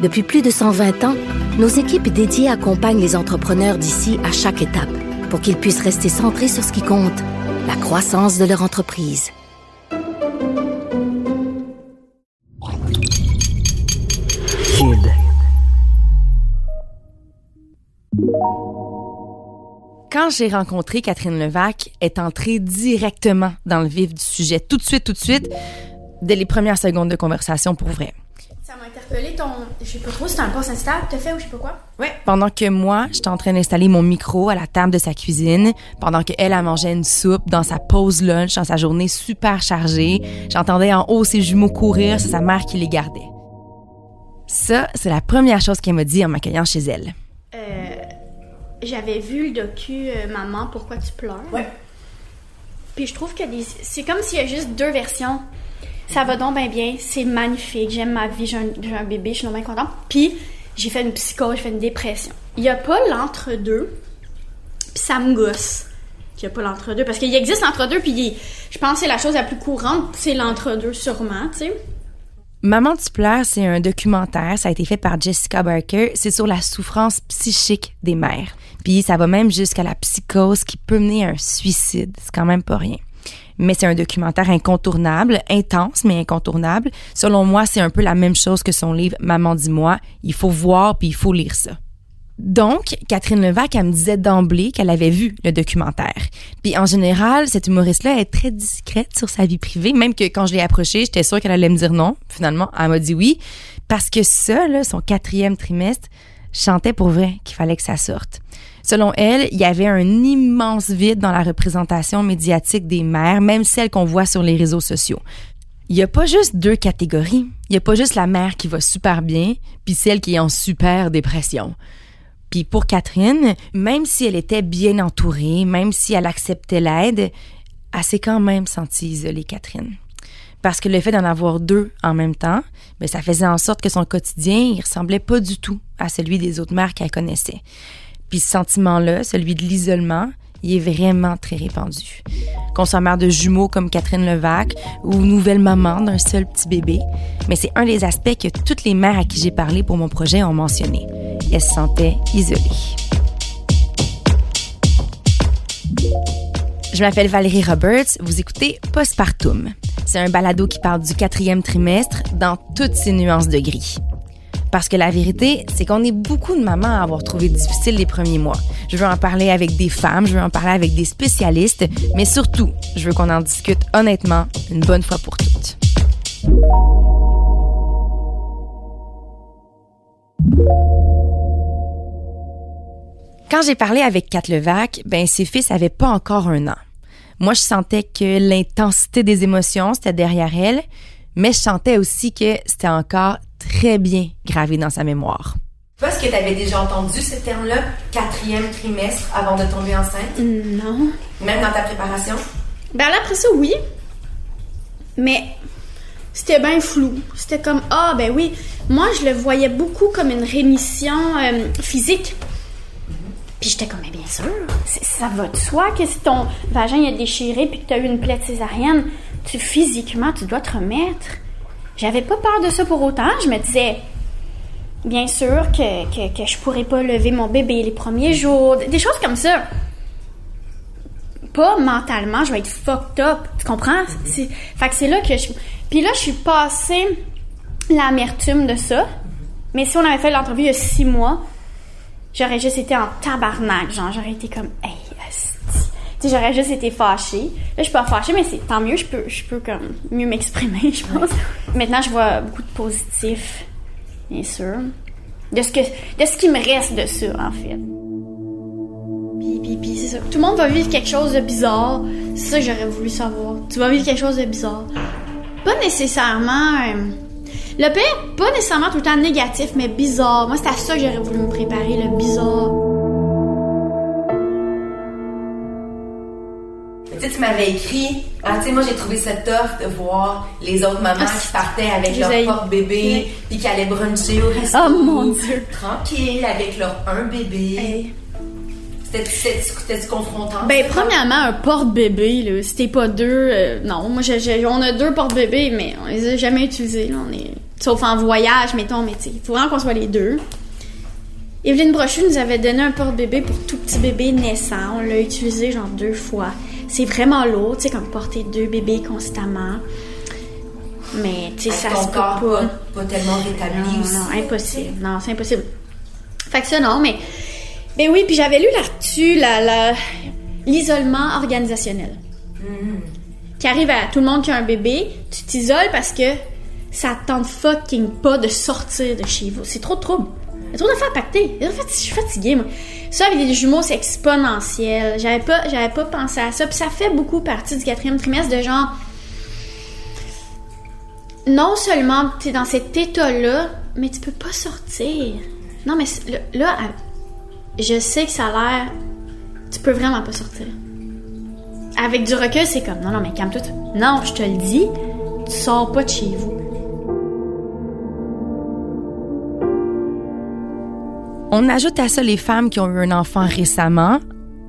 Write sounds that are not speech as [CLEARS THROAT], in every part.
Depuis plus de 120 ans, nos équipes dédiées accompagnent les entrepreneurs d'ici à chaque étape pour qu'ils puissent rester centrés sur ce qui compte, la croissance de leur entreprise. Kid. Quand j'ai rencontré Catherine Levac, elle est entrée directement dans le vif du sujet, tout de suite, tout de suite, dès les premières secondes de conversation pour vrai. Ça m'a interpellé ton. Je sais pas trop, c'était un poste instable, t'as fait ou je sais pas quoi? Ouais. Pendant que moi, j'étais en train d'installer mon micro à la table de sa cuisine, pendant qu'elle a mangé une soupe dans sa pause lunch, dans sa journée super chargée, j'entendais en haut ses jumeaux courir, c'est sa mère qui les gardait. Ça, c'est la première chose qu'elle m'a dit en m'accueillant chez elle. Euh. J'avais vu le docu euh, Maman, pourquoi tu pleures? Ouais. Puis je trouve que des- c'est comme s'il y a juste deux versions. Ça va donc bien bien, c'est magnifique, j'aime ma vie, j'ai un, bébé, je suis bien contente. Puis j'ai fait une psychose, j'ai fait une dépression. Il n'y a pas l'entre-deux, puis ça me gosse qu'il n'y a pas l'entre-deux. Parce qu'il existe l'entre-deux, puis je pense que c'est la chose la plus courante, c'est l'entre-deux sûrement, tu sais. Maman tu pleures, c'est un documentaire, ça a été fait par Jessica Barker, c'est sur la souffrance psychique des mères. Puis ça va même jusqu'à la psychose qui peut mener à un suicide, c'est quand même pas rien. Mais c'est un documentaire incontournable, intense mais incontournable. Selon moi, c'est un peu la même chose que son livre Maman dis-moi, il faut voir puis il faut lire ça. Donc, Catherine Levac, elle me disait d'emblée qu'elle avait vu le documentaire. Puis en général, cette humoriste-là est très discrète sur sa vie privée, même que quand je l'ai approchée, j'étais sûre qu'elle allait me dire non. Finalement, elle m'a dit oui, parce que ça, là, son quatrième trimestre, sentais pour vrai qu'il fallait que ça sorte. Selon elle, il y avait un immense vide dans la représentation médiatique des mères, même celles qu'on voit sur les réseaux sociaux. Il y a pas juste deux catégories. Il y a pas juste la mère qui va super bien, puis celle qui est en super dépression. Puis pour Catherine, même si elle était bien entourée, même si elle acceptait l'aide, elle s'est quand même sentie isolée, Catherine. Parce que le fait d'en avoir deux en même temps, ben, ça faisait en sorte que son quotidien, il ressemblait pas du tout à celui des autres mères qu'elle connaissait. Puis ce sentiment-là, celui de l'isolement, il est vraiment très répandu. Mère de jumeaux comme Catherine Levac ou nouvelle maman d'un seul petit bébé, mais c'est un des aspects que toutes les mères à qui j'ai parlé pour mon projet ont mentionné. Elles se sentaient isolées. Je m'appelle Valérie Roberts, vous écoutez Postpartum. C'est un balado qui parle du quatrième trimestre dans toutes ses nuances de gris. Parce que la vérité, c'est qu'on est beaucoup de mamans à avoir trouvé difficile les premiers mois. Je veux en parler avec des femmes, je veux en parler avec des spécialistes, mais surtout, je veux qu'on en discute honnêtement une bonne fois pour toutes. Quand j'ai parlé avec Kat Levac, ben ses fils avaient pas encore un an. Moi, je sentais que l'intensité des émotions, c'était derrière elle, mais je sentais aussi que c'était encore très bien gravé dans sa mémoire. Est-ce que tu avais déjà entendu ce terme-là, quatrième trimestre, avant de tomber enceinte, Non. même dans ta préparation? Ben là, après ça, oui. Mais c'était bien flou. C'était comme, ah, ben oui. Moi, je le voyais beaucoup comme une rémission euh, physique. Puis j'étais comme, mais bien sûr, c'est- ça va de soi que si ton vagin est déchiré puis que tu as eu une plaie de césarienne, tu physiquement, tu dois te remettre. J'avais pas peur de ça pour autant. Je me disais, bien sûr que, que, que je pourrais pas lever mon bébé les premiers jours, des choses comme ça pas mentalement, je vais être fucked up. Tu comprends? C'est- Fait que c'est là que je. Puis là, je suis passée l'amertume de ça. Mais si on avait fait l'entrevue il y a six mois, j'aurais juste été en tabarnak. Genre, j'aurais été comme, hey. Tu sais, j'aurais juste été fâchée. Là, je suis pas fâchée, mais c'est tant mieux, je peux, je peux comme mieux m'exprimer, je pense. Maintenant, je vois beaucoup de positifs, bien sûr. De ce, que, de ce qui me reste de ça, en fait. Puis, puis, puis, c'est ça. Tout le monde va vivre quelque chose de bizarre. C'est ça que j'aurais voulu savoir. Tu vas vivre quelque chose de bizarre. Pas nécessairement. euh, Le pire, pas nécessairement tout le temps négatif, mais bizarre. Moi, c'est à ça que j'aurais voulu me préparer, le bizarre. Tu sais, tu m'avais écrit, ah, tu sais, moi j'ai trouvé ça tough de voir les autres mamans Ah, qui partaient avec leur les ai- porte-bébé, Ouais. puis qui allaient bruncher au resto. Oh, mon Dieu. Tranquille, avec leur un bébé. Hey. C'était- C'était c'était confrontant? Ben, premièrement, un porte-bébé, là, t'es pas deux, euh, non, moi, on a deux porte-bébés, mais on les a jamais utilisés, là, on est, sauf en voyage, mettons, mais tu faut vraiment qu'on soit les deux. Evelyne Brochu nous avait donné un porte-bébé pour tout petit bébé naissant, on l'a utilisé genre deux fois. C'est vraiment lourd, tu sais, comme porter deux bébés constamment. Mais, tu sais, ça ton se peut corps pas. pas, pas tellement rétabli Non, aussi. non, impossible. Non, c'est impossible. Fait que ça, non, mais. Ben oui, puis j'avais lu là-dessus la- l'isolement organisationnel. Qui arrive à tout le monde qui a un bébé, tu t'isoles parce que ça te tente fucking pas de sortir de chez vous. C'est trop de trouble. Il y a trop d'affaires à pacter. En fait, je suis fatiguée, moi. Ça, avec des jumeaux, c'est exponentiel. J'avais pas, j'avais pas pensé à ça. Puis ça fait beaucoup partie du quatrième trimestre de genre non seulement tu es dans cet état-là, mais tu peux pas sortir. Non, mais là, je sais que ça a l'air. Tu peux vraiment pas sortir. Avec du recul, c'est comme non, non, mais calme-toi. Non, je te le dis, tu sors pas de chez vous. On ajoute à ça les femmes qui ont eu un enfant récemment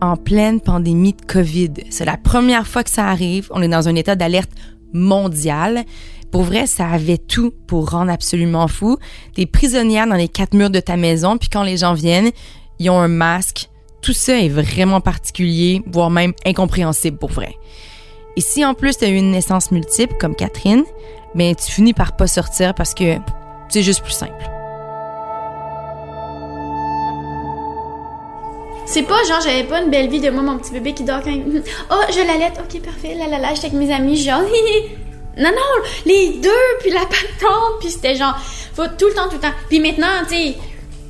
en pleine pandémie de COVID. C'est la première fois que ça arrive. On est dans un état d'alerte mondial. Pour vrai, ça avait tout pour rendre absolument fou. T'es prisonnière dans les quatre murs de ta maison, puis quand les gens viennent, ils ont un masque. Tout ça est vraiment particulier, voire même incompréhensible pour vrai. Et si en plus t'as eu une naissance multiple, comme Catherine, ben tu finis par pas sortir parce que c'est juste plus simple. C'est pas genre, j'avais pas une belle vie de moi, mon petit bébé qui dort quand il... [LAUGHS] Oh, je l'allaite, ok, parfait, là, là, là, j'étais avec mes amis, genre... [LAUGHS] non, non, les deux, puis la patente, puis c'était genre... Faut tout le temps, tout le temps. Puis maintenant, tu sais,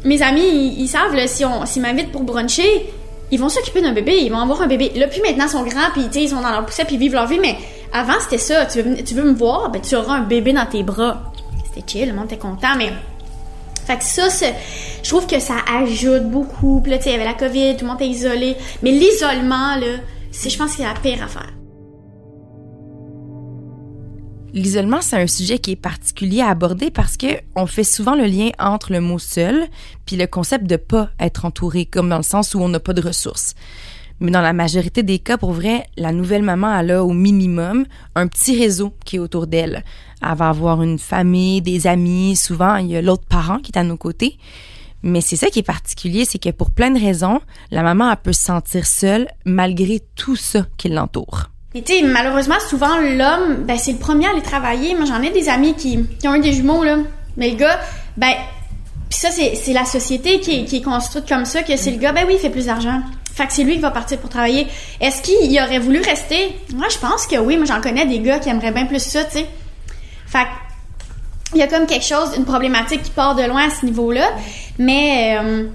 mes amis, ils, savent, là, si on s'ils m'invitent pour bruncher, ils vont s'occuper d'un bébé, ils vont avoir un bébé. Là, puis maintenant, ils sont grands, puis ils sont dans leur poussette, puis ils vivent leur vie, mais avant, c'était ça. Tu veux, tu veux me voir, ben tu auras un bébé dans tes bras. C'était chill, le monde était content, mais... Fait que ça, je trouve que ça ajoute beaucoup. Puis là, tu sais, il y avait la COVID, tout le monde était isolé. Mais l'isolement, là, c'est, je pense c'est la pire affaire. L'isolement, c'est un sujet qui est particulier à aborder parce que on fait souvent le lien entre le mot seul puis le concept de pas être entouré, comme dans le sens où on n'a pas de ressources. Mais dans la majorité des cas, pour vrai, la nouvelle maman, elle a au minimum un petit réseau qui est autour d'elle. Elle va avoir une famille, des amis, souvent il y a l'autre parent qui est à nos côtés. Mais c'est ça qui est particulier, c'est que pour plein de raisons, la maman, elle peut se sentir seule malgré tout ça qui l'entoure. Mais tu sais, malheureusement, souvent, l'homme, ben, c'est le premier à aller travailler. Moi, j'en ai des amis qui, ont eu des jumeaux, là. Mais le gars, ben, pis ça, c'est, la société qui est, qui est construite comme ça, que c'est le gars, ben oui, il fait plus d'argent. Fait que c'est lui qui va partir pour travailler. Est-ce qu'il il aurait voulu rester? Moi, je pense que oui. Moi, j'en connais des gars qui aimeraient bien plus ça, tu sais. Fait il y a comme quelque chose, une problématique qui part de loin à ce niveau-là. Mais, euh,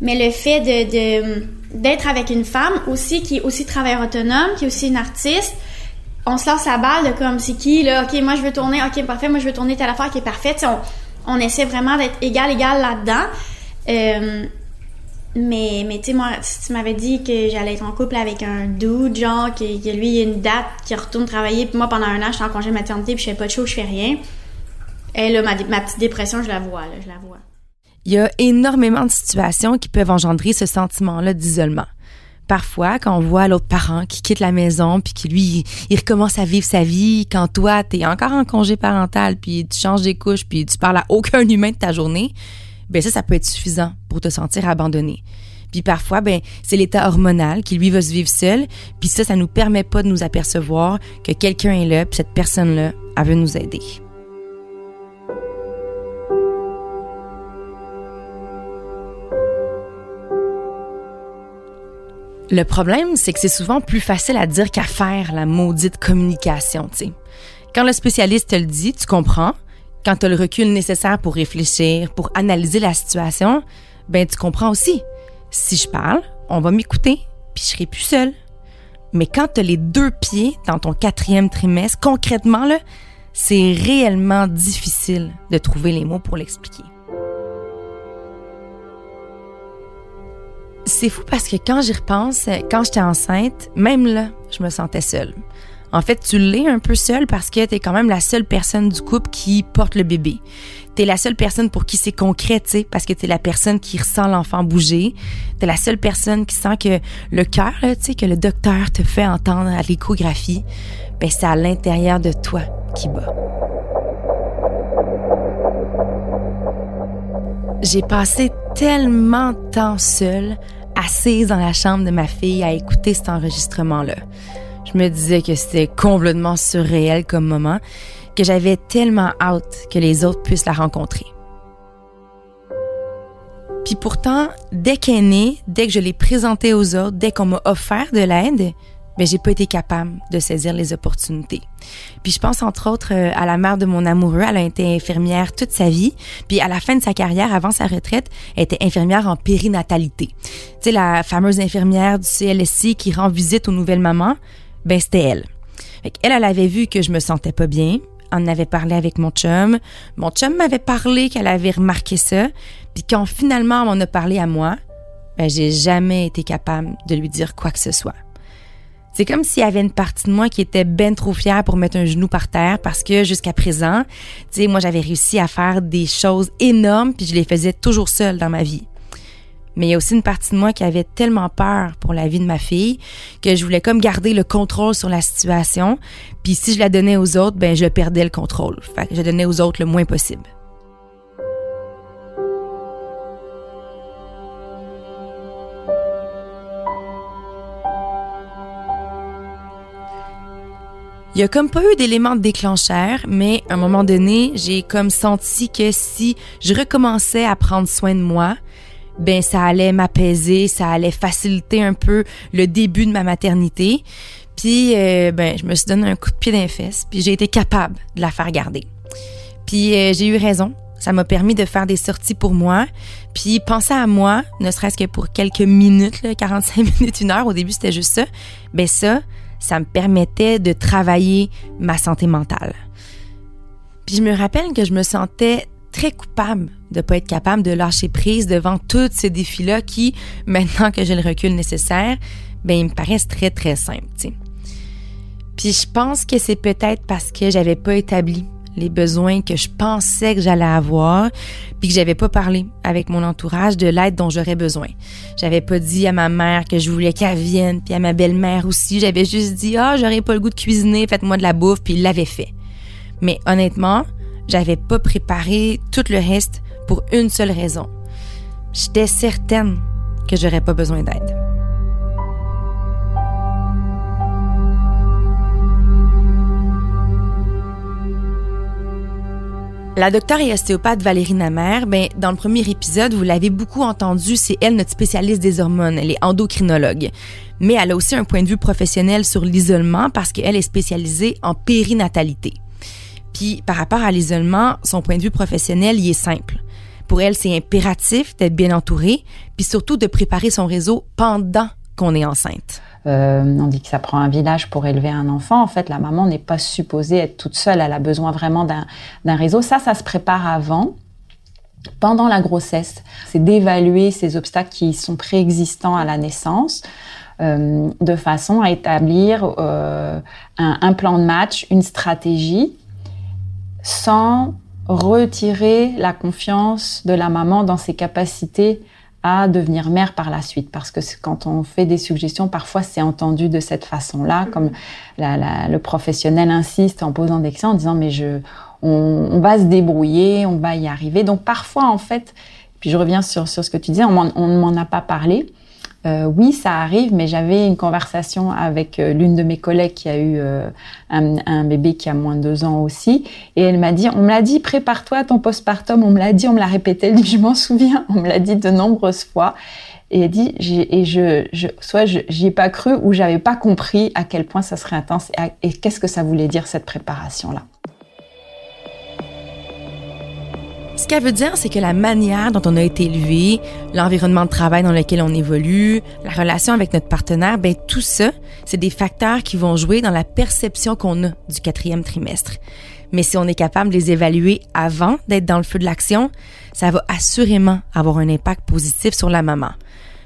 mais le fait de, d'être avec une femme aussi, qui est aussi travailleur autonome, qui est aussi une artiste, on se lance la balle de comme c'est qui, là, ok, moi je veux tourner, ok, parfait, moi je veux tourner telle affaire qui est parfaite. On, on essaie vraiment d'être égal, égal là-dedans. Euh, mais, mais tu sais, moi, si tu m'avais dit que j'allais être en couple avec un dude, genre, que, lui, il y a une date, qui retourne travailler, puis moi, pendant un an, je suis en congé maternité, puis je fais pas de show, je fais rien. Et là, ma, dé- ma petite dépression, je la vois, là, je la vois. Il y a énormément de situations qui peuvent engendrer ce sentiment-là d'isolement. Parfois, quand on voit l'autre parent qui quitte la maison puis qui lui, il recommence à vivre sa vie, quand toi, t'es encore en congé parental puis tu changes des couches puis tu parles à aucun humain de ta journée, ben ça, ça peut être suffisant pour te sentir abandonné. Puis parfois, ben c'est l'état hormonal qui lui va se vivre seul, puis ça, ça nous permet pas de nous apercevoir que quelqu'un est là, puis cette personne-là, elle veut nous aider. Le problème, c'est que c'est souvent plus facile à dire qu'à faire la maudite communication. Quand le spécialiste te le dit, tu comprends. Quand tu as le recul nécessaire pour réfléchir, pour analyser la situation, ben tu comprends aussi. Si je parle, on va m'écouter, puis je serai plus seule. Mais quand tu as les deux pieds dans ton quatrième trimestre, concrètement, là, c'est réellement difficile de trouver les mots pour l'expliquer. C'est fou parce que quand j'y repense, quand j'étais enceinte, même là, je me sentais seule. En fait, tu l'es un peu seule parce que t'es quand même la seule personne du couple qui porte le bébé. T'es la seule personne pour qui c'est concret, tu sais, parce que t'es la personne qui ressent l'enfant bouger. T'es la seule personne qui sent que le cœur, tu sais, que le docteur te fait entendre à l'échographie, ben c'est à l'intérieur de toi qui bat. J'ai passé tellement de temps seule, assise dans la chambre de ma fille à écouter cet enregistrement-là. Je me disais que c'était complètement surréel comme moment, que j'avais tellement hâte que les autres puissent la rencontrer. Puis pourtant, dès qu'elle est née, dès que je l'ai présentée aux autres, dès qu'on m'a offert de l'aide, mais j'ai pas été capable de saisir les opportunités. Puis je pense entre autres euh, à la mère de mon amoureux, elle a été infirmière toute sa vie, puis à la fin de sa carrière, avant sa retraite, elle était infirmière en périnatalité. Tu sais la fameuse infirmière du CLSC qui rend visite aux nouvelles mamans, ben c'était elle. Elle, elle avait vu que je me sentais pas bien, on en avait parlé avec mon chum. Mon chum m'avait parlé qu'elle avait remarqué ça. Puis quand finalement on en a parlé à moi, ben j'ai jamais été capable de lui dire quoi que ce soit. C'est comme s'il y avait une partie de moi qui était ben trop fière pour mettre un genou par terre parce que jusqu'à présent, tu sais, moi j'avais réussi à faire des choses énormes puis je les faisais toujours seule dans ma vie. Mais il y a aussi une partie de moi qui avait tellement peur pour la vie de ma fille que je voulais comme garder le contrôle sur la situation. Puis si je la donnais aux autres, ben je perdais le contrôle. Fait que je donnais aux autres le moins possible. Il y a comme pas eu d'éléments déclencheur, mais à un moment donné, j'ai comme senti que si je recommençais à prendre soin de moi, ben ça allait m'apaiser, ça allait faciliter un peu le début de ma maternité. Puis euh, ben je me suis donné un coup de pied dans les fesses, puis j'ai été capable de la faire garder. Puis euh, j'ai eu raison, ça m'a permis de faire des sorties pour moi, puis penser à moi, ne serait-ce que pour quelques minutes, là, 45 [LAUGHS] minutes, une heure, au début c'était juste ça, ben ça, ça me permettait de travailler ma santé mentale. Puis je me rappelle que je me sentais très coupable de pas être capable de lâcher prise devant tous ces défis-là qui, maintenant que j'ai le recul nécessaire, ben ils me paraissent très très simples. Puis je pense que c'est peut-être parce que j'avais pas établi les besoins que je pensais que j'allais avoir, puis que j'avais pas parlé avec mon entourage de l'aide dont j'aurais besoin. J'avais pas dit à ma mère que je voulais qu'elle vienne, puis à ma belle-mère aussi. J'avais juste dit ah j'aurais pas le goût de cuisiner, faites-moi de la bouffe, puis il l'avait fait. Mais honnêtement, j'avais pas préparé tout le reste pour une seule raison. J'étais certaine que j'aurais pas besoin d'aide. La docteure et ostéopathe Valérie Namer, ben, dans le premier épisode, vous l'avez beaucoup entendu, c'est elle notre spécialiste des hormones, elle est endocrinologue. Mais elle a aussi un point de vue professionnel sur l'isolement parce qu'elle est spécialisée en périnatalité. Puis par rapport à l'isolement, son point de vue professionnel, il est simple. Pour elle, c'est impératif d'être bien entourée, puis surtout de préparer son réseau pendant qu'on est enceinte. Euh, on dit que ça prend un village pour élever un enfant. En fait, la maman n'est pas supposée être toute seule. Elle a besoin vraiment d'un réseau. Ça, ça se prépare avant. Pendant la grossesse, c'est d'évaluer ces obstacles qui sont préexistants à la naissance, euh, de façon à établir euh, un, plan de match, une stratégie, sans retirer la confiance de la maman dans ses capacités à devenir mère par la suite. Parce que quand on fait des suggestions, parfois c'est entendu de cette façon-là, comme la, la, le professionnel insiste en posant des questions, en disant mais je, on, on, va se débrouiller, on va y arriver. Donc parfois en fait, puis je reviens sur, sur ce que tu disais, on ne m'en a pas parlé. Euh, oui, ça arrive, mais j'avais une conversation avec euh, l'une de mes collègues qui a eu euh, un, bébé qui a moins de deux ans aussi, et elle m'a dit, on me l'a dit, prépare-toi à ton postpartum, on me l'a dit, on me l'a répété, elle je m'en souviens, on me l'a dit de nombreuses fois, et elle dit, et je, je soit j'y ai pas cru ou j'avais pas compris à quel point ça serait intense et, qu'est-ce que ça voulait dire cette préparation Ce qu'elle veut dire, c'est que la manière dont on a été élevé, l'environnement de travail dans lequel on évolue, la relation avec notre partenaire, ben tout ça, c'est des facteurs qui vont jouer dans la perception qu'on a du quatrième trimestre. Mais si on est capable de les évaluer avant d'être dans le feu de l'action, ça va assurément avoir un impact positif sur la maman.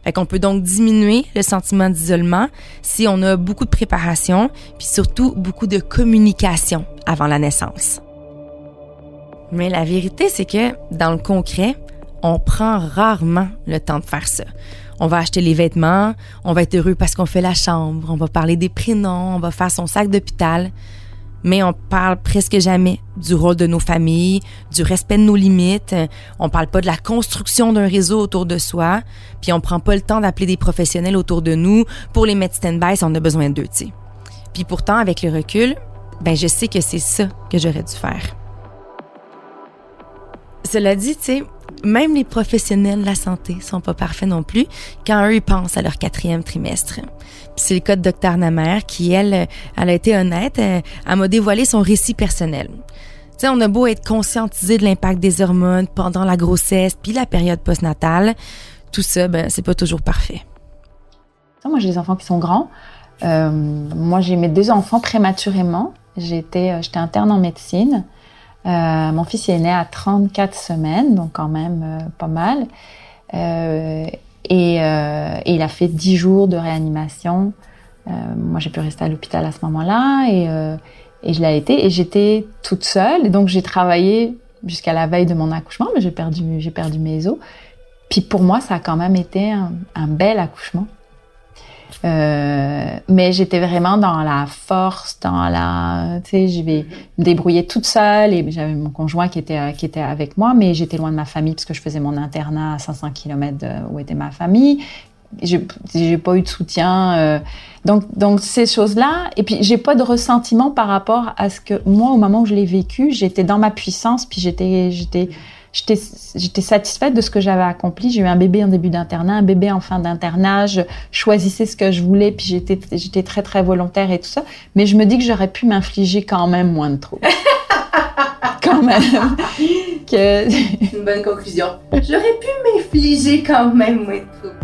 Fait qu'on peut donc diminuer le sentiment d'isolement si on a beaucoup de préparation, puis surtout beaucoup de communication avant la naissance. Mais la vérité, c'est que dans le concret, on prend rarement le temps de faire ça. On va acheter les vêtements, on va être heureux parce qu'on fait la chambre, on va parler des prénoms, on va faire son sac d'hôpital mais on parle presque jamais du rôle de nos familles, du respect de nos limites. On parle pas de la construction d'un réseau autour de soi, puis on prend pas le temps d'appeler des professionnels autour de nous pour les mettre stand-by si on a besoin d'eux, tu Puis pourtant, avec le recul, ben je sais que c'est ça que j'aurais dû faire. Cela dit, tu sais, même les professionnels de la santé sont pas parfaits non plus quand eux ils pensent à leur quatrième trimestre. C'est le cas de Dr Namer qui, elle, elle a été honnête, euh, elle m'a dévoilé son récit personnel. Tu sais, on a beau être conscientisé de l'impact des hormones pendant la grossesse puis la période postnatale, tout ça, ben, c'est pas toujours parfait. Moi, j'ai des enfants qui sont grands. Euh, moi, j'ai mes deux enfants prématurément. Euh, j'étais interne en médecine. Euh, mon fils est né à 34 semaines, donc quand même euh, pas mal. Euh, et, il a fait 10 jours de réanimation. moi, j'ai pu rester à l'hôpital à ce moment-là et, je l'ai été. Et j'étais toute seule. Et donc, j'ai travaillé jusqu'à la veille de mon accouchement, mais j'ai perdu, mes os. Puis pour moi, ça a quand même été un bel accouchement. Euh, mais j'étais vraiment dans la force, dans la, tu sais, je vais me débrouiller toute seule et j'avais mon conjoint qui était qui était avec moi, mais j'étais loin de ma famille parce que je faisais mon internat à 500 km où était ma famille. J'ai, j'ai pas eu de soutien, euh, donc donc ces choses-là. Et puis j'ai pas de ressentiment par rapport à ce que moi au moment où je l'ai vécu, j'étais dans ma puissance, puis j'étais j'étais j'étais satisfaite de ce que j'avais accompli. J'ai eu un bébé en début d'internat, un bébé en fin d'internat. Je choisissais ce que je voulais, puis j'étais j'étais très très volontaire et tout ça. Mais je me dis que j'aurais pu m'infliger quand même moins de troubles. [LAUGHS] quand même. [LAUGHS] que... Une bonne conclusion. J'aurais pu m'infliger quand même moins de troubles.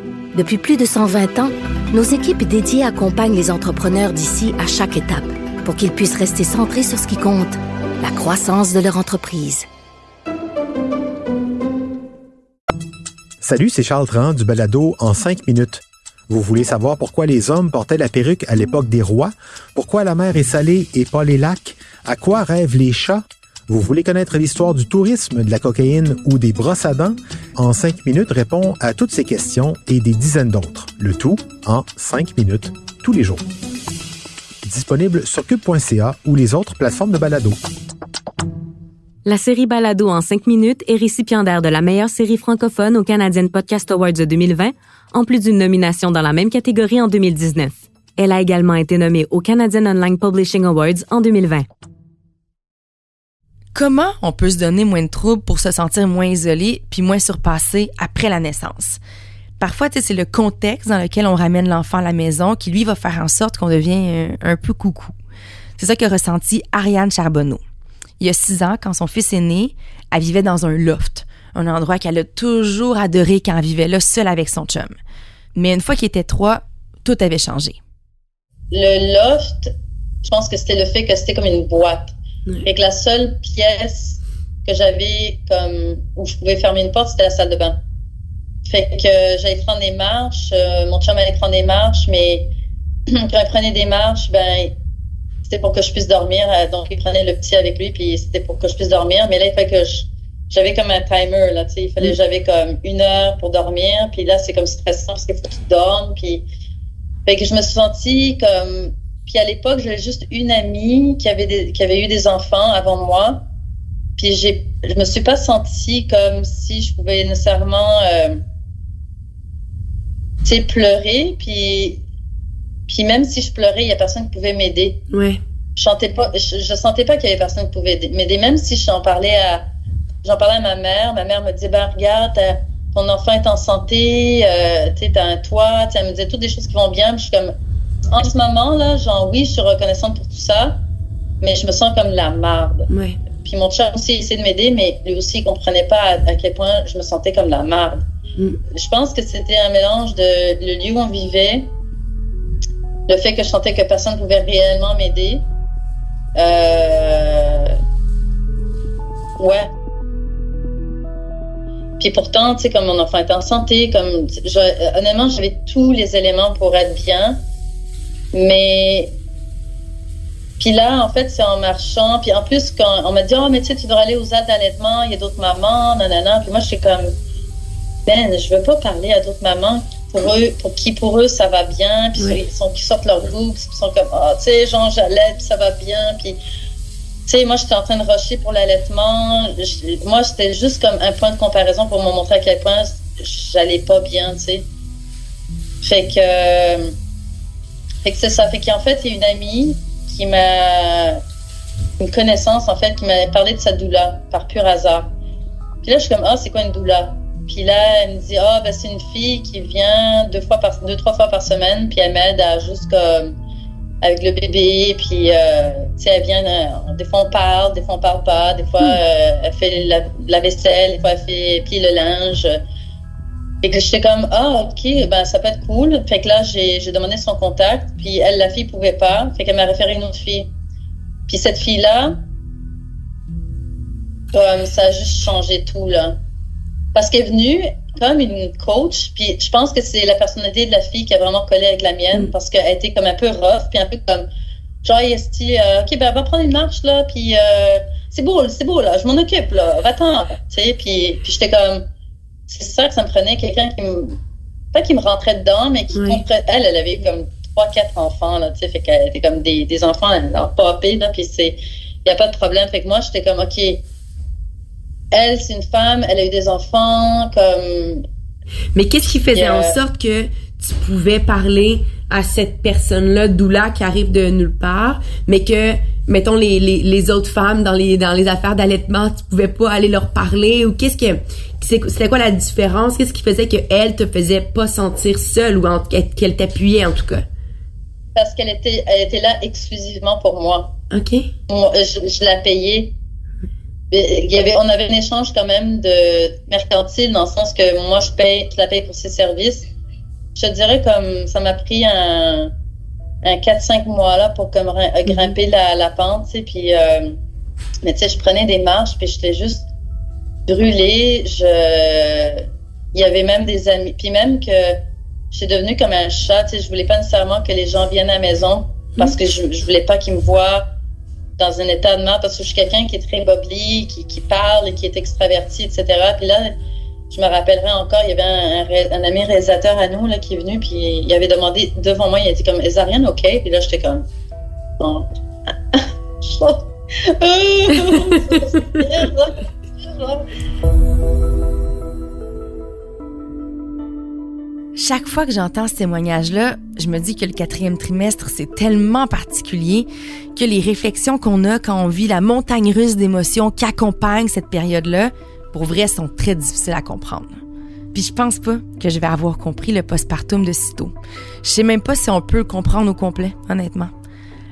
Depuis plus de 120 ans, nos équipes dédiées accompagnent les entrepreneurs d'ici à chaque étape pour qu'ils puissent rester centrés sur ce qui compte, la croissance de leur entreprise. Salut, c'est Charles Tran du balado En 5 minutes. Vous voulez savoir pourquoi les hommes portaient la perruque à l'époque des rois? Pourquoi la mer est salée et pas les lacs? À quoi rêvent les chats? Vous voulez connaître l'histoire du tourisme, de la cocaïne ou des brosses à dents? En 5 minutes répond à toutes ces questions et des dizaines d'autres. Le tout en 5 minutes tous les jours. Disponible sur cube.ca ou les autres plateformes de balado. La série Balado en 5 minutes est récipiendaire de la meilleure série francophone au Canadian Podcast Awards de 2020, en plus d'une nomination dans la même catégorie en 2019. Elle a également été nommée au Canadian Online Publishing Awards en 2020. Comment on peut se donner moins de troubles pour se sentir moins isolé puis moins surpassé après la naissance? Parfois, c'est le contexte dans lequel on ramène l'enfant à la maison qui, lui, va faire en sorte qu'on devient un, peu coucou. C'est ça que ressenti Ariane Charbonneau. Il y a six ans, quand son fils est né, elle vivait dans un loft, un endroit qu'elle a toujours adoré quand elle vivait là seule avec son chum. Mais une fois qu'il était trois, tout avait changé. Le loft, je pense que c'était le fait que c'était comme une boîte. Et que la seule pièce que j'avais comme où je pouvais fermer une porte, c'était la salle de bain. Fait que j'allais prendre des marches, euh, mon chum allait prendre des marches, mais [CLEARS THROAT] quand il prenait des marches, ben c'était pour que je puisse dormir. Euh, Donc il prenait le petit avec lui, puis c'était pour que je puisse dormir. Mais là, il fallait que j'avais comme un timer là, tu sais, il fallait j'avais comme une heure pour dormir, puis là c'est comme stressant parce qu'il faut qu'il dorme, puis fait que je me suis sentie comme puis à l'époque, j'avais juste une amie qui avait, des, qui avait eu des enfants avant moi. puis j'ai, je me suis pas sentie comme si je pouvais nécessairement, euh, tu sais, pleurer. Puis, puis même si je pleurais, il y a personne qui pouvait m'aider. Ouais. Je sentais pas, je, je sentais pas qu'il y avait personne qui pouvait m'aider. Même si j'en parlais à, j'en parlais à ma mère, ma mère me disait, ben regarde, ton enfant est en santé, euh, tu sais, t'as un toit, elle me disait toutes des choses qui vont bien. Puis je suis comme, en ce moment là, genre oui, je suis reconnaissante pour tout ça, mais je me sens comme la marde. Ouais. Puis mon chat aussi essayait de m'aider, mais lui aussi il comprenait pas à, à quel point je me sentais comme la marde. Mm. Je pense que c'était un mélange de le lieu où on vivait, le fait que je sentais que personne pouvait réellement m'aider. Euh... Ouais. Puis pourtant, tu sais, comme mon enfant était en santé, comme je- honnêtement, j'avais tous les éléments pour être bien, mais puis là, en fait, c'est en marchant. Puis en plus, quand on m'a dit, oh, mais tu sais, tu devrais aller aux aides d'allaitement, il y a d'autres mamans, nanana. Puis moi, je suis comme, ben, je veux pas parler à d'autres mamans pour eux, pour qui pour eux ça va bien, puis Oui. ils sont qui sortent leur groupe, puis ils sont comme, ah, tu sais, genre, j'allaite, puis ça va bien, puis. Tu sais, moi, j'étais en train de rusher pour l'allaitement. Moi, c'était juste comme un point de comparaison pour me montrer à quel point j'allais pas bien, tu sais. Fait que. Fait que c'est ça. Fait qu'en fait, il y a une amie qui m'a. Une connaissance, en fait, qui m'a parlé de sa doula par pur hasard. Puis là, je suis comme, ah, c'est quoi une doula? Puis là, elle me dit, ah, ben, c'est une fille qui vient deux fois par, deux, trois fois par semaine, puis elle m'aide à juste comme, avec le bébé, puis, euh, tu sais, elle vient, euh, des fois on parle, des fois on parle pas, des fois euh, elle fait la, la vaisselle, des fois elle fait plie le linge. Et que j'étais comme, ah, ok, ben, ça peut être cool. Fait que là, j'ai demandé son contact, puis elle, la fille, pouvait pas. Fait qu'elle m'a référé une autre fille. Puis cette fille-là, comme ça a juste changé tout, là. Parce qu'elle est venue comme une coach, puis je pense que c'est la personnalité de la fille qui a vraiment collé avec la mienne, parce qu'elle était comme un peu rough, puis un peu comme, genre, Esti, euh, ok, ben, va prendre une marche, là, puis euh, c'est beau, c'est beau, là, je m'en occupe, là, va-t'en, tu sais, puis, puis j'étais comme, c'est ça que ça me prenait, quelqu'un qui me, pas qui me rentrait dedans, mais qui Oui. comprenait, elle, elle avait comme trois, quatre enfants, là, tu sais, fait qu'elle était comme des, des enfants, elle leur popé, là, puis c'est, il n'y a pas de problème, fait que moi, j'étais comme, ok, elle, c'est une femme, elle a eu des enfants, comme, Mais qu'est-ce qui faisait Euh, en sorte que tu pouvais parler à cette personne-là, Doula, qui arrive de nulle part, mais que, mettons, les, les, les autres femmes dans les, dans les affaires d'allaitement, tu pouvais pas aller leur parler ou qu'est-ce que, c'était quoi la différence? Qu'est-ce qui faisait que elle te faisait pas sentir seule ou qu'elle t'appuyait en tout cas? parce qu'elle était, elle était là exclusivement pour moi. OK? Moi, je, je la payais. Il y avait, on avait un échange quand même de mercantile dans le sens que moi je paye, je la paye pour ses services. Je te dirais comme ça m'a pris un, un 4-5 mois là pour comme rin- grimper la, la pente, tu sais, puis euh, mais tu sais, je prenais des marches puis j'étais juste brûlée. Je, il y avait même des amis, puis même que j'étais devenue comme un chat, tu sais, je voulais pas nécessairement que les gens viennent à la maison parce que je, je voulais pas qu'ils me voient dans un état de mort parce que je suis quelqu'un qui est très bubbly, qui, qui parle et qui est extraverti, etc. Puis là, je me rappellerai encore, il y avait un, ami réalisateur à nous là, qui est venu, puis il avait demandé devant moi, il a dit comme, is Ariane OK? Puis là, j'étais comme, non. [LAUGHS] Chaque fois que j'entends ce témoignage-là, je me dis que le quatrième trimestre, c'est tellement particulier que les réflexions qu'on a quand on vit la montagne russe d'émotions qui accompagne cette période-là, pour vrai, sont très difficiles à comprendre. Puis je pense pas que je vais avoir compris le postpartum de sitôt. Je sais même pas si on peut le comprendre au complet, honnêtement.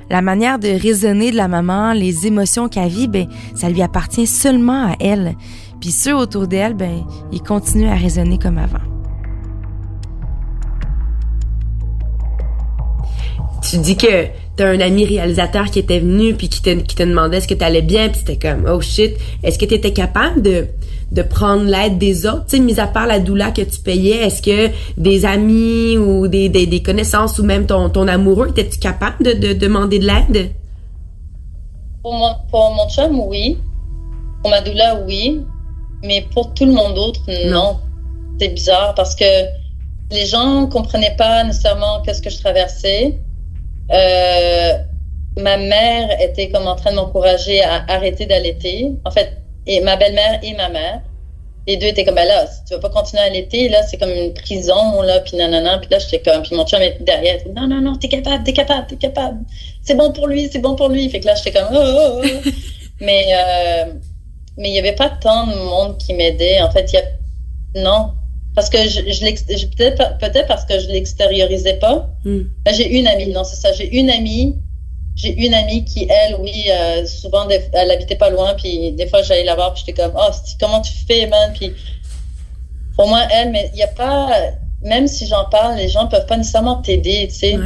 La manière de raisonner de la maman, les émotions qu'elle vit, ben, ça lui appartient seulement à elle. Puis ceux autour d'elle, ben, ils continuent à raisonner comme avant. Tu dis que t'as un ami réalisateur qui était venu puis qui te, qui te demandait est-ce que t'allais bien puis c'était comme oh shit est-ce que t'étais capable de de prendre l'aide des autres? Tu sais mis à part la doula que tu payais est-ce que des amis ou des, des, des connaissances ou même ton, ton amoureux étais-tu capable de, de demander de l'aide? Pour mon, pour mon chum, oui. Pour ma doula, oui. Mais pour tout le monde d'autre, non. C'est bizarre parce que les gens comprenaient pas nécessairement qu'est-ce que je traversais. Euh, ma mère était comme en train de m'encourager à arrêter d'allaiter. En fait, et ma belle-mère et ma mère. Les deux étaient comme, ben là, si tu vas pas continuer à l'été, là, c'est comme une prison, là, puis nanana. Puis là, j'étais comme, puis mon chum était derrière, non, non, non, t'es capable, t'es capable, t'es capable. C'est bon pour lui, c'est bon pour lui. Fait que là, j'étais comme, oh, oh, oh. [LAUGHS] mais, euh, mais il y avait pas tant de monde qui m'aidait. En fait, il y a, non. Parce que je, je peut-être, parce que je l'extériorisais pas. Ben, j'ai une amie, non, c'est ça. J'ai une amie j'ai une amie qui, elle, oui, euh, souvent, elle habitait pas loin, puis des fois, j'allais la voir, puis j'étais comme, oh, comment tu fais, man? Puis, au moins, elle, mais il n'y a pas, même si j'en parle, les gens peuvent pas nécessairement t'aider, tu sais.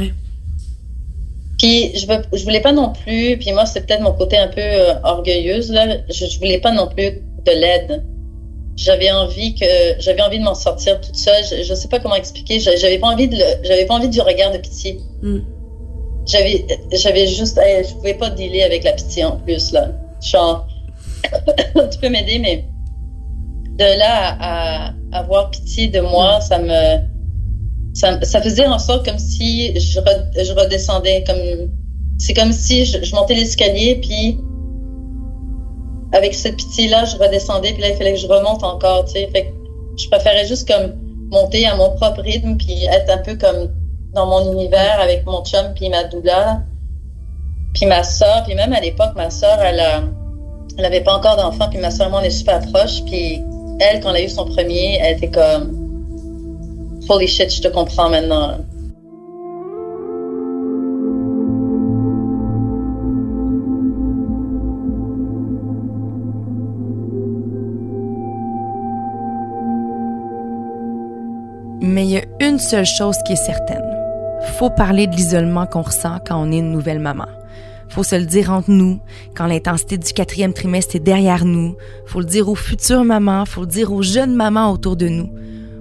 Puis, je, veux, je voulais pas non plus, puis moi, c'est peut-être mon côté un peu euh, orgueilleuse, là, je, je voulais pas non plus de l'aide. J'avais envie que, j'avais envie de m'en sortir toute seule. Je, je sais pas comment expliquer. J'avais pas envie de, j'avais pas envie du regard de pitié. Mm j'avais j'avais juste je pouvais pas dealer avec la pitié en plus là genre [COUGHS] tu peux m'aider mais de là à, avoir pitié de moi ça me ça, ça, faisait en sorte comme si je, je redescendais comme c'est comme si je, montais l'escalier puis avec cette pitié là je redescendais puis là il fallait que je remonte encore tu sais fait que je préférais juste comme monter à mon propre rythme puis être un peu comme dans mon univers avec mon chum puis ma doula, puis ma soeur, puis même à l'époque, ma soeur, elle elle avait pas encore d'enfant, puis ma soeur, moi, on est super proches, puis elle, quand elle a eu son premier, elle était comme, holy shit, je te comprends maintenant. Mais il y a une seule chose qui est certaine faut parler de l'isolement qu'on ressent quand on est une nouvelle maman. Faut se le dire entre nous, quand l'intensité du quatrième trimestre est derrière nous. Faut le dire aux futures mamans, faut le dire aux jeunes mamans autour de nous.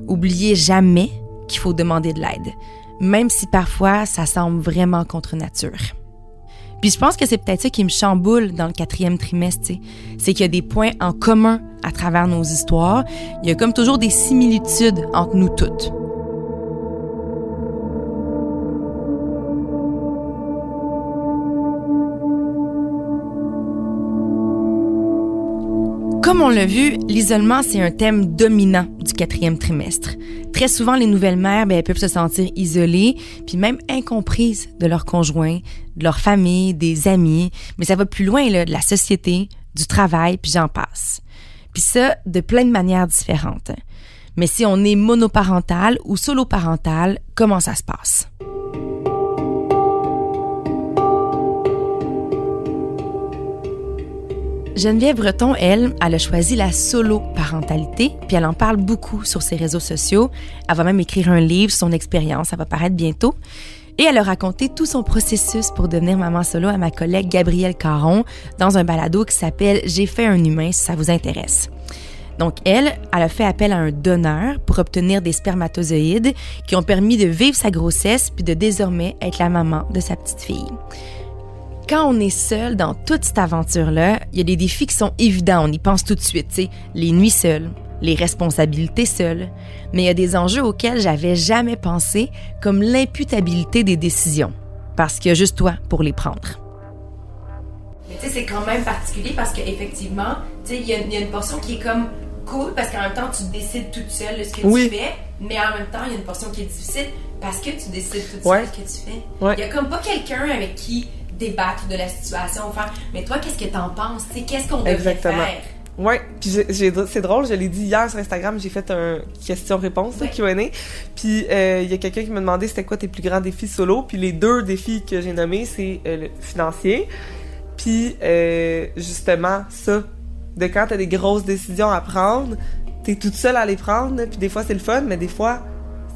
Oubliez jamais qu'il faut demander de l'aide, même si parfois ça semble vraiment contre nature. Puis je pense que c'est peut-être ça qui me chamboule dans le quatrième trimestre, c'est qu'il y a des points en commun à travers nos histoires. Il y a comme toujours des similitudes entre nous toutes. Comme on l'a vu, l'isolement, c'est un thème dominant du quatrième trimestre. Très souvent, les nouvelles mères, ben, elles peuvent se sentir isolées, puis même incomprises de leur conjoint, de leur famille, des amis. Mais ça va plus loin, là, de la société, du travail, puis j'en passe. Puis ça, de plein de manières différentes. Mais si on est monoparental ou soloparental, comment ça se passe? Geneviève Breton, elle, a choisi la solo-parentalité, puis elle en parle beaucoup sur ses réseaux sociaux. Elle va même écrire un livre sur son expérience, ça va paraître bientôt. Et elle a raconté tout son processus pour devenir maman solo à ma collègue Gabrielle Caron dans un balado qui s'appelle J'ai fait un humain si ça vous intéresse. Donc elle, elle a fait appel à un donneur pour obtenir des spermatozoïdes qui ont permis de vivre sa grossesse puis de désormais être la maman de sa petite fille quand on est seul dans toute cette aventure-là, il y a des défis qui sont évidents, on y pense tout de suite, sais, les nuits seules, les responsabilités seules, mais il y a des enjeux auxquels j'avais jamais pensé, comme l'imputabilité des décisions, parce qu'il y a juste toi pour les prendre. Mais tu sais, c'est quand même particulier parce qu'effectivement, tu sais, il y, a une portion qui est comme cool parce qu'en même temps, tu décides toute seule de ce que tu fais, mais en même temps, il y a une portion qui est difficile parce que tu décides toute seule ce que tu fais. Il y a comme pas quelqu'un avec qui débattre de la situation. Enfin, mais toi, qu'est-ce que t'en penses? Qu'est-ce qu'on devrait Exactement. faire? Ouais, puis c'est drôle, je l'ai dit hier sur Instagram, j'ai fait un question-réponse qui Q&A. Puis euh, il y a quelqu'un qui m'a demandé c'était quoi tes plus grands défis solo? Puis les deux défis que j'ai nommés, c'est euh, le financier, puis euh, justement ça, de quand t'as des grosses décisions à prendre, t'es toute seule à les prendre, puis des fois c'est le fun, mais des fois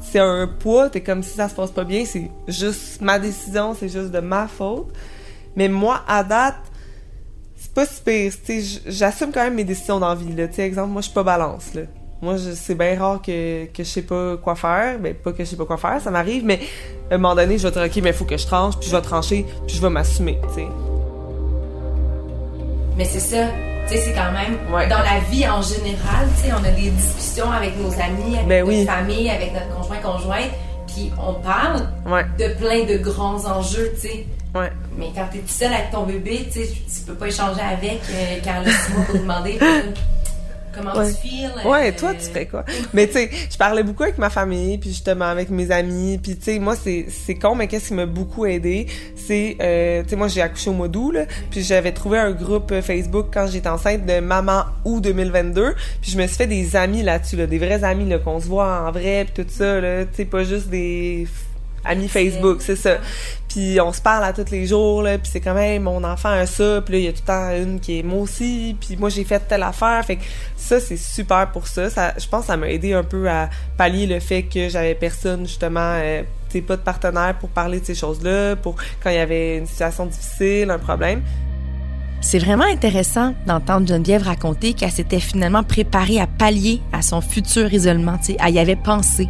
c'est un poids, t'es comme si ça se passe pas bien, c'est juste ma décision, c'est juste de ma faute. Mais moi, à date, c'est pas si pire. J'assume quand même mes décisions dans la. Là. exemple, moi, je suis pas balance. Là. Moi, c'est bien rare que, je sais pas quoi faire. Mais pas que je sais pas quoi faire, ça m'arrive. Mais à un moment donné, je vais dire, OK, mais faut que je tranche, puis je vais trancher, puis je vais m'assumer. Mais c'est ça c'est quand même dans la vie en général, tu sais, on a des discussions avec nos amis, avec ben notre famille, avec notre conjoint conjointe, puis on parle de plein de grands enjeux, tu sais. Ouais. Mais quand t'es tout seul avec ton bébé, tu sais, tu peux pas échanger avec euh, quand le mois pour demander [LAUGHS] comment ouais. tu. Ouais, euh, toi, tu fais quoi? [LAUGHS] mais tu sais, je parlais beaucoup avec ma famille, puis justement avec mes amis, puis tu sais, moi, c'est con, mais qu'est-ce qui m'a beaucoup aidé, c'est, euh, tu sais, moi, j'ai accouché au mois d'août, là, puis j'avais trouvé un groupe euh, Facebook quand j'étais enceinte de Maman août 2022, puis je me suis fait des amis là-dessus, là, des vrais amis, là, qu'on se voit en vrai, puis tout ça, là, tu sais, pas juste des amis Facebook, c'est ça. Puis on se parle à tous les jours, là, puis c'est quand même mon enfant a ça, puis là, il y a tout le temps une qui est moi aussi, puis moi, j'ai fait telle affaire. Fait que ça, c'est super pour ça. ça je pense que ça m'a aidé un peu à pallier le fait que j'avais personne, justement, euh, sais, pas de partenaire pour parler de ces choses-là, pour quand il y avait une situation difficile, un problème. C'est vraiment intéressant d'entendre Geneviève raconter qu'elle s'était finalement préparée à pallier à son futur isolement, tu sais, elle y avait pensé.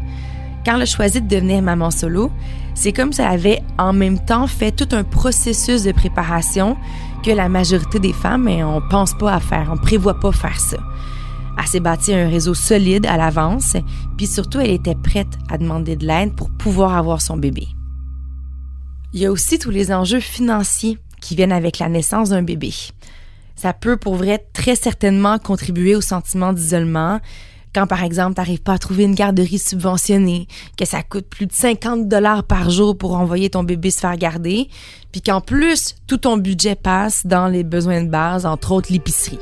Quand elle a choisi de devenir maman solo, c'est comme si elle avait en même temps fait tout un processus de préparation que la majorité des femmes, mais on pense pas à faire, on prévoit pas faire ça. Elle s'est bâtie un réseau solide à l'avance, puis surtout elle était prête à demander de l'aide pour pouvoir avoir son bébé. Il y a aussi tous les enjeux financiers qui viennent avec la naissance d'un bébé. Ça peut pour vrai très certainement contribuer au sentiment d'isolement, quand, par exemple, t'arrives pas à trouver une garderie subventionnée, que ça coûte plus de 50 dollars par jour pour envoyer ton bébé se faire garder, puis qu'en plus, tout ton budget passe dans les besoins de base, entre autres l'épicerie.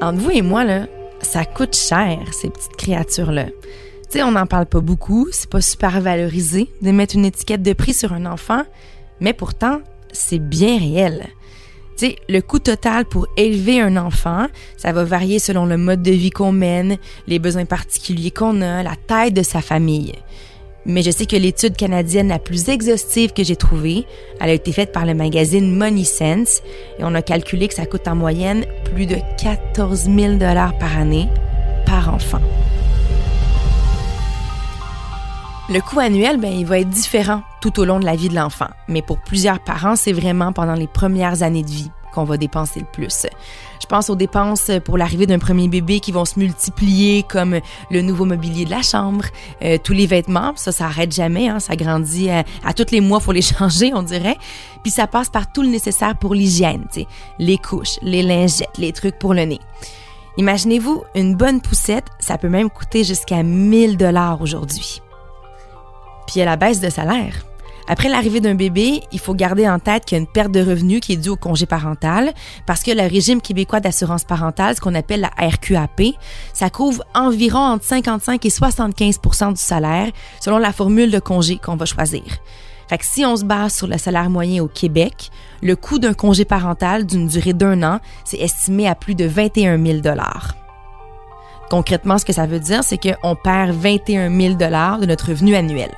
Entre vous et moi, là, ça coûte cher, ces petites créatures-là. Tu sais, on n'en parle pas beaucoup, c'est pas super valorisé de mettre une étiquette de prix sur un enfant, mais pourtant, c'est bien réel. Tu le coût total pour élever un enfant, ça va varier selon le mode de vie qu'on mène, les besoins particuliers qu'on a, la taille de sa famille. Mais je sais que l'étude canadienne la plus exhaustive que j'ai trouvée, elle a été faite par le magazine Money Sense et on a calculé que ça coûte en moyenne plus de 14 000 dollars par année par enfant. Le coût annuel, ben, il va être différent tout au long de la vie de l'enfant. Mais pour plusieurs parents, c'est vraiment pendant les premières années de vie qu'on va dépenser le plus. Je pense aux dépenses pour l'arrivée d'un premier bébé qui vont se multiplier, comme le nouveau mobilier de la chambre, euh, tous les vêtements, ça, ça arrête jamais, hein, ça grandit à, à tous les mois, faut les [LAUGHS] changer, on dirait. Puis ça passe par tout le nécessaire pour l'hygiène, les couches, les lingettes, les trucs pour le nez. Imaginez-vous, une bonne poussette, ça peut même coûter jusqu'à 1000 dollars aujourd'hui. Puis il y a la baisse de salaire. Après l'arrivée d'un bébé, il faut garder en tête qu'il y a une perte de revenus qui est due au congé parental parce que le régime québécois d'assurance parentale, ce qu'on appelle la RQAP, ça couvre environ entre 55 et 75% du salaire selon la formule de congé qu'on va choisir. Fait que si on se base sur le salaire moyen au Québec, le coût d'un congé parental d'une durée d'un an, c'est estimé à plus de 21 000 Concrètement, ce que ça veut dire, c'est qu'on perd 21 000 de notre revenu annuel.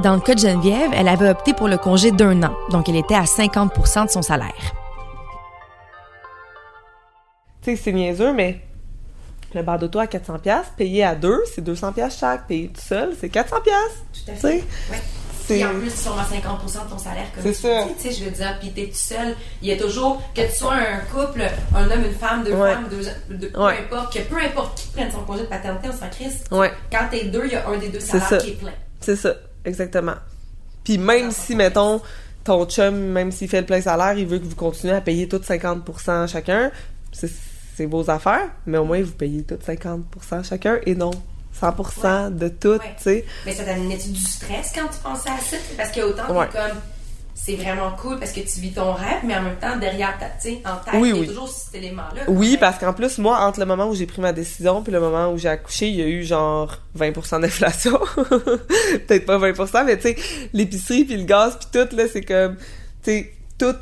Dans le cas de Geneviève, elle avait opté pour le congé d'un an, donc elle était à 50% de son salaire. Tu sais, c'est niaiseux, mais le bar d'auto à 400 pièces payé à deux, c'est 200 pièces chaque. Payé tout seul, c'est 400 pièces. Tout à fait. Ouais. Puis en plus, tu tombes à 50% de ton salaire comme C'est ça. Tu sais, je veux dire, puis t'es tout seul. Il y a toujours, que tu sois un couple, un homme, une femme, deux Ouais. femmes, deux, deux- peu importe, que peu importe qui prenne son congé de paternité, on s'en crisse. Ouais. Quand t'es deux, il y a un des deux salaires qui est plein. C'est ça, exactement. Puis même si, mettons, ton chum, même s'il fait le plein salaire, il veut que vous continuez à payer tout 50% chacun, c'est vos affaires, mais au moins vous payez tout 50% chacun et non 100% de tout, tu sais. Mais ça t'amenait-tu du stress quand tu pensais à ça? Parce que autant t'es Ouais. comme, c'est vraiment cool parce que tu vis ton rêve, mais en même temps, derrière ta, tu en tête, Oui, il y a oui. toujours cet élément-là. Oui, parce qu'en plus, moi, entre le moment où j'ai pris ma décision puis le moment où j'ai accouché, il y a eu genre 20% d'inflation. [LAUGHS] Peut-être pas 20% mais tu sais, l'épicerie puis le gaz puis tout, là, c'est comme, tu sais, tout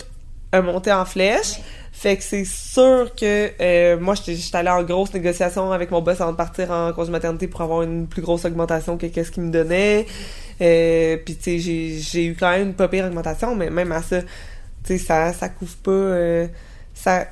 a monté en flèche. Fait que c'est sûr que euh, moi, j'étais j'étais allée en grosse négociation avec mon boss avant de partir en congé maternité pour avoir une plus grosse augmentation que qu'est-ce qu'il me donnait. Euh, puis tu sais, j'ai eu quand même une pas pire augmentation, mais même à ça, tu sais, ça, ça couvre pas... euh, ça,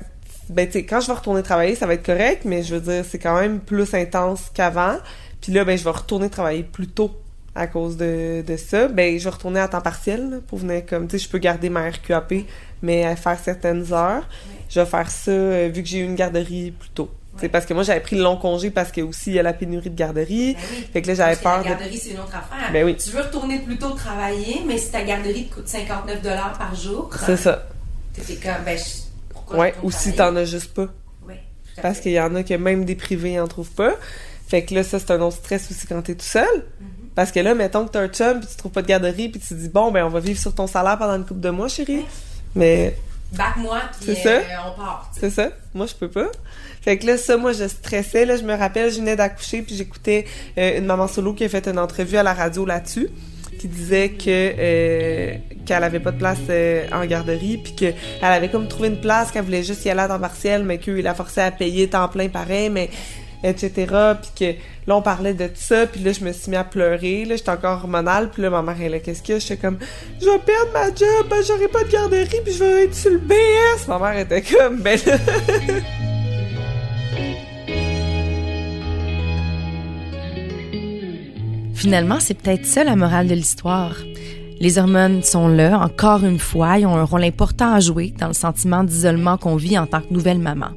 ben tu sais, quand je vais retourner travailler, ça va être correct, mais je veux dire, c'est quand même plus intense qu'avant. Puis là, ben je vais retourner travailler plus tôt à cause de, de ça. Ben je vais retourner à temps partiel là, pour venir comme, tu sais, je peux garder ma RQAP, mais à faire certaines heures. Je vais faire ça euh, vu que j'ai eu une garderie plus tôt. C'est parce que moi, j'avais pris le long congé parce que aussi, il y a la pénurie de garderie. Ben oui. Fait que là, j'avais peur La de... garderie, c'est une autre affaire. Ben oui. Tu veux retourner plus tôt travailler, mais si ta garderie te coûte 59 par jour, C'est ça. t'es comme, ben, pourquoi Ouais, ou si t'en as juste pas. À Parce qu'il y en a que même des privés en trouvent pas. Fait que là, ça, c'est un autre stress aussi quand t'es tout seul. Mm-hmm. Parce que là, mettons que t'as un chum, puis tu trouves pas de garderie, puis tu te dis, bon, ben, on va vivre sur ton salaire pendant une couple de mois, chérie. Mais Back-moi, puis euh, on part. c'est ça? Moi, je peux pas. Fait que là, ça, moi, je stressais. Là, je me rappelle, je venais d'accoucher, puis j'écoutais euh, une maman solo qui a fait une entrevue à la radio là-dessus, qui disait que euh, qu'elle avait pas de place euh, en garderie, puis qu'elle avait comme trouvé une place, qu'elle voulait juste y aller à temps partiel, mais qu'il la forçait à payer temps plein pareil, mais etc. Puis que là, on parlait de ça, puis là, je me suis mis à pleurer. Là, j'étais encore hormonale, puis là, ma mère, elle est qu'est-ce a? J'étais comme, je vais perdre ma job, ben, j'aurai pas de garderie, puis je vais être sur le BS. Ma mère était comme, ben là... [LAUGHS] Finalement, c'est peut-être ça la morale de l'histoire. Les hormones sont là, encore une fois, ils ont un rôle important à jouer dans le sentiment d'isolement qu'on vit en tant que nouvelle maman.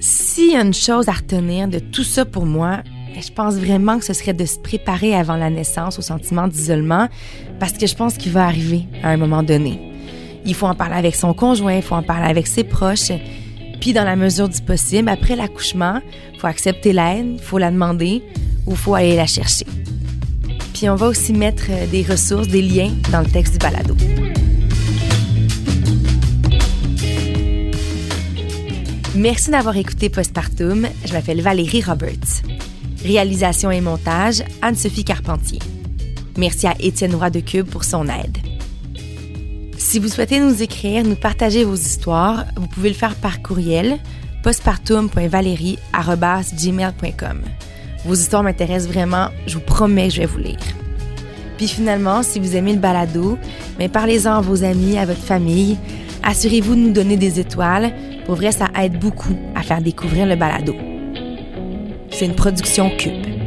S'il y a une chose à retenir de tout ça pour moi, je pense vraiment que ce serait de se préparer avant la naissance au sentiment d'isolement, parce que je pense qu'il va arriver à un moment donné. Il faut en parler avec son conjoint, il faut en parler avec ses proches, puis dans la mesure du possible, après l'accouchement, faut accepter l'aide, faut la demander ou faut aller la chercher. Puis on va aussi mettre euh, des ressources, des liens dans le texte du balado. Merci d'avoir écouté Postpartum. Je m'appelle Valérie Roberts. Réalisation et montage, Anne-Sophie Carpentier. Merci à Étienne Roy de Cube pour son aide. Si vous souhaitez nous écrire, nous partager vos histoires, vous pouvez le faire par courriel postpartum.valérie.gmail.com. Vos histoires m'intéressent vraiment, je vous promets que je vais vous lire. Puis finalement, si vous aimez le balado, mais parlez-en à vos amis, à votre famille. Assurez-vous de nous donner des étoiles. Pour vrai, ça aide beaucoup à faire découvrir le balado. C'est une production Cube.